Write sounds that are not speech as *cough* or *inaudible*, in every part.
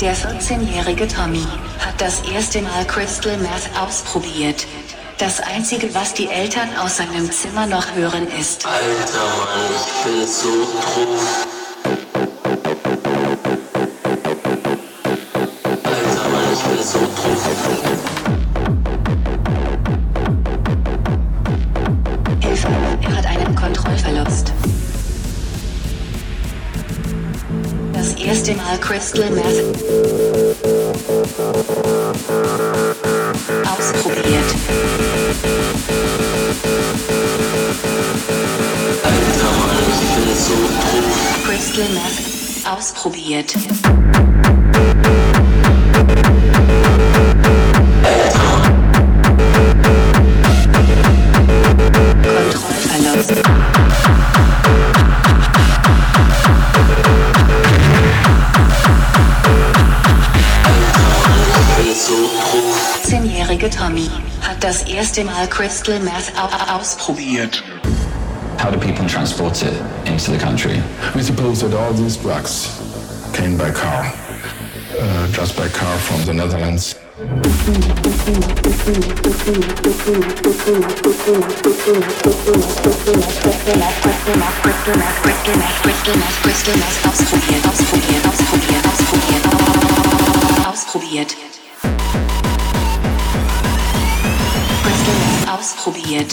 Der 14-jährige Tommy hat das erste Mal Crystal Meth ausprobiert. Das einzige, was die Eltern aus seinem Zimmer noch hören, ist. Alter Mann, ich bin so drauf. Alter Mann, ich bin so drauf. Hilfe, er hat einen Kontrollverlust. Das erste Mal Crystal Meth ausprobiert. 10-jährige Tommy hat das erste Mal Crystal Meth au- ausprobiert. How do people transport it into the country? We suppose that all these drugs came by car, uh, just by car from the Netherlands. Crystal ausprobiert, ausprobiert, ausprobiert, au- ausprobiert.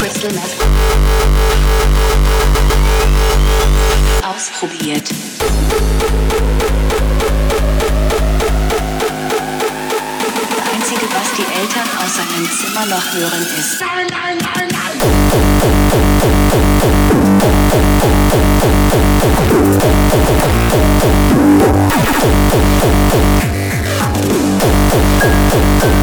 Crystal Meth ausprobiert. Das Einzige, was die Eltern aus seinem Zimmer noch hören, ist. For Oh, oh, oh.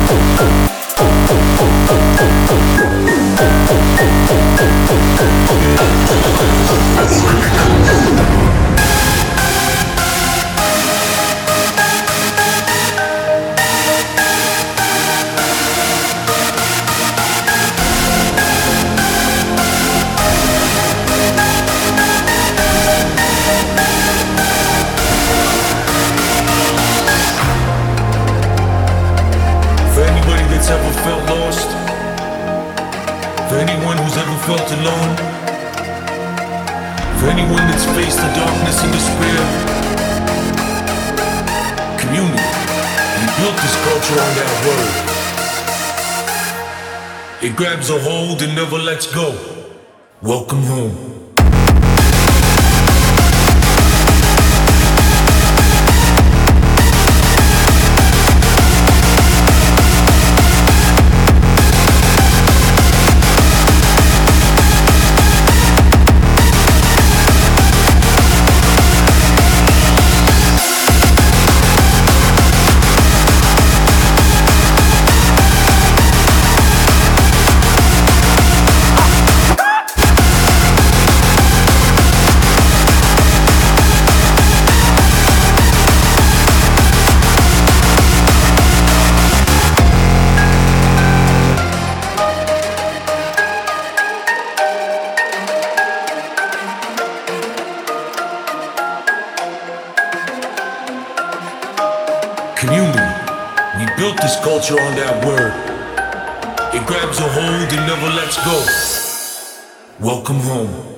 Grabs a hold and never lets go. Welcome home. Culture on that word. It grabs a hold and never lets go. Welcome home.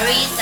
worries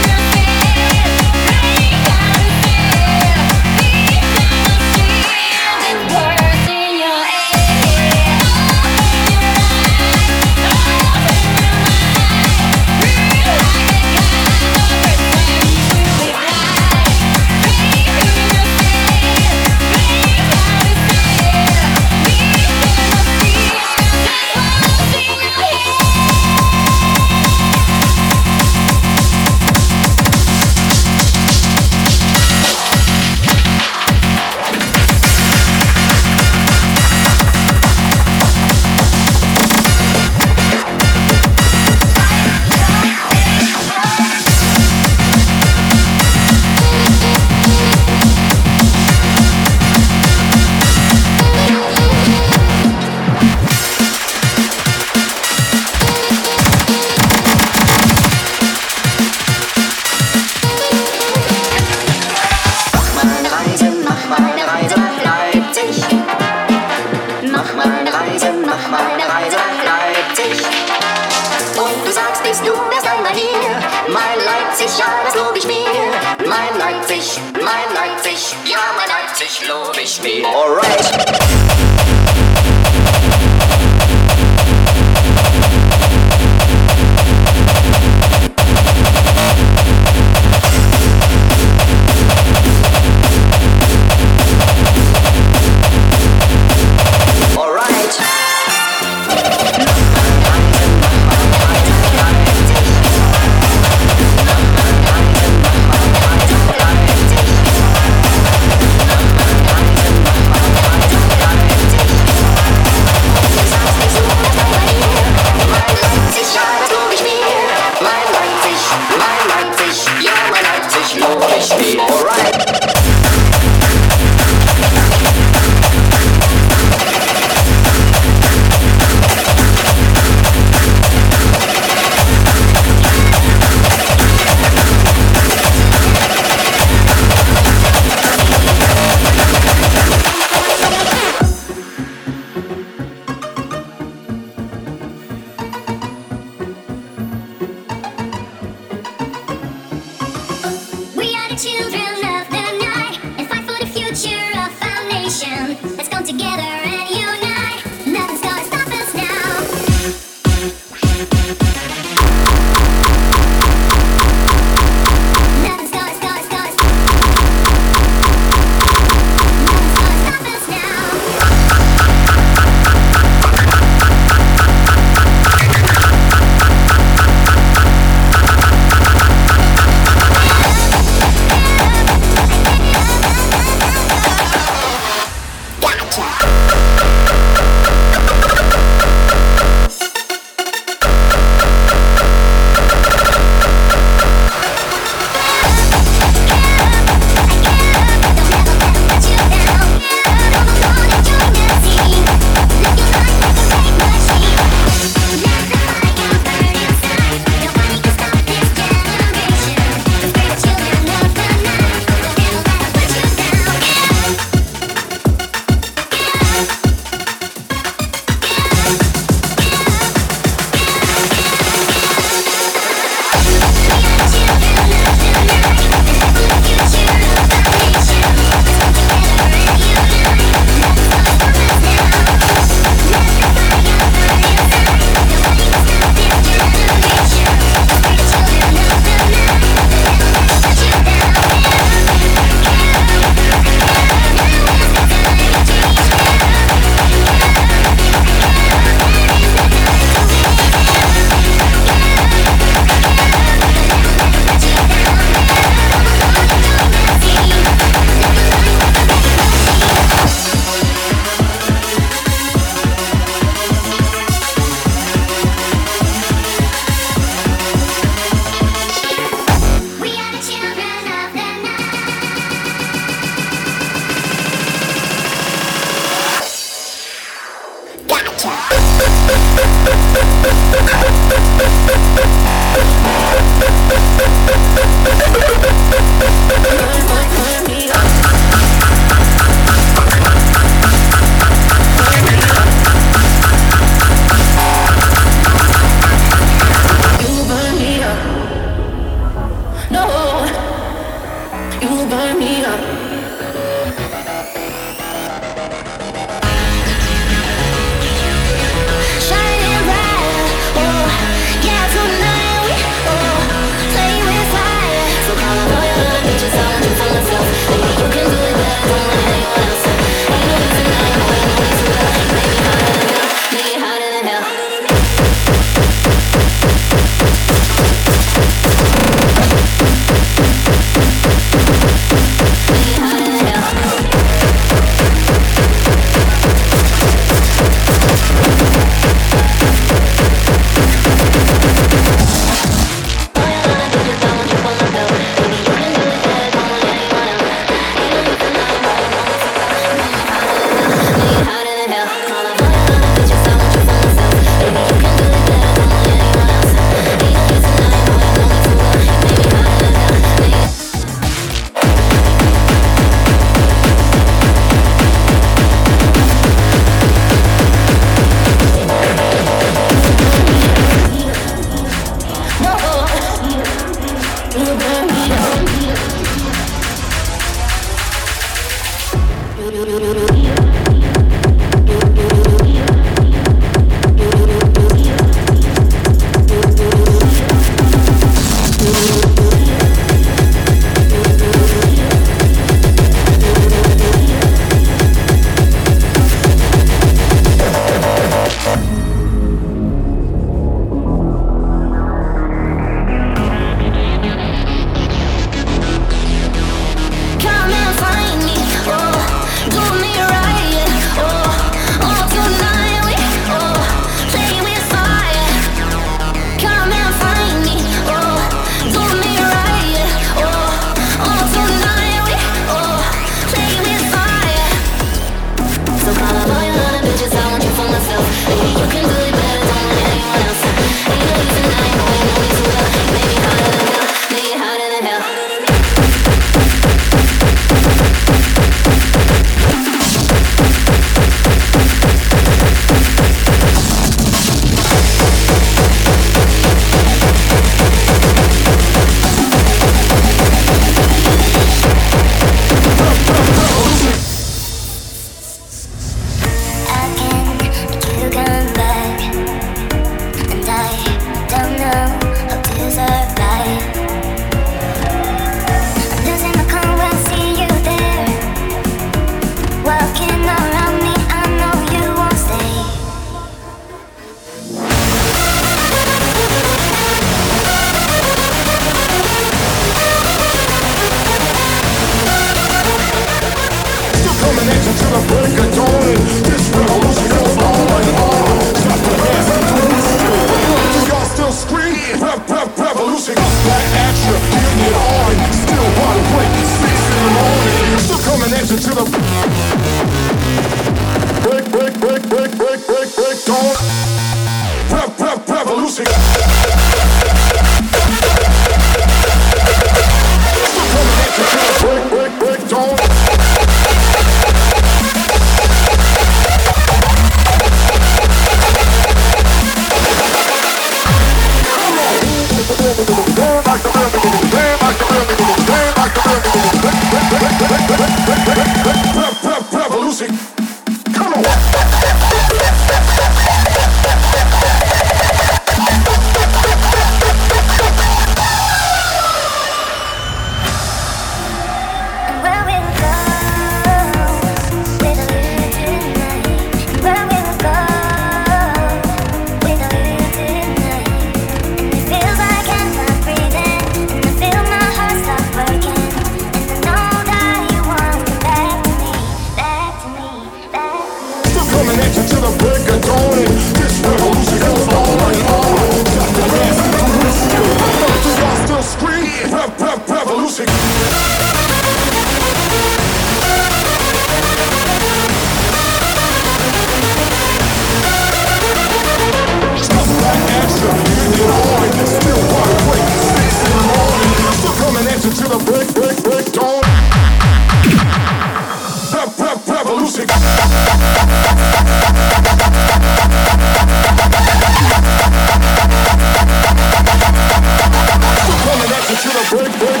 Good, good.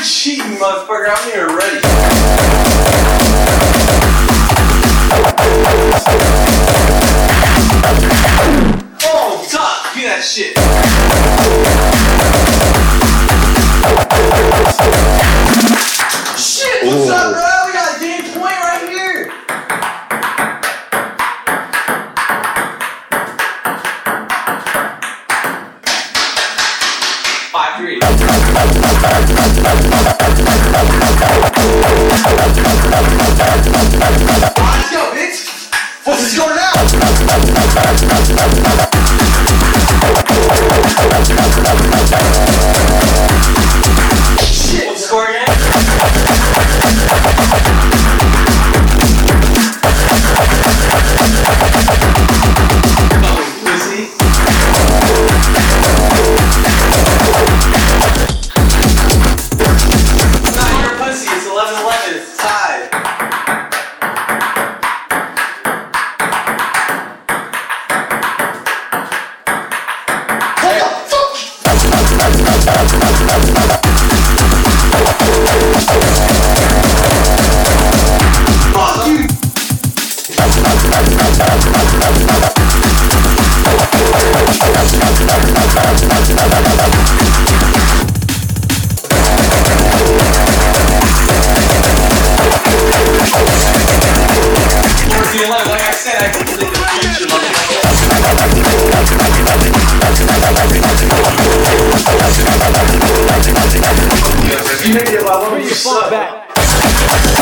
You're *laughs* cheating, motherfucker. I'm here already. Oh, duck. Give that shit. Thank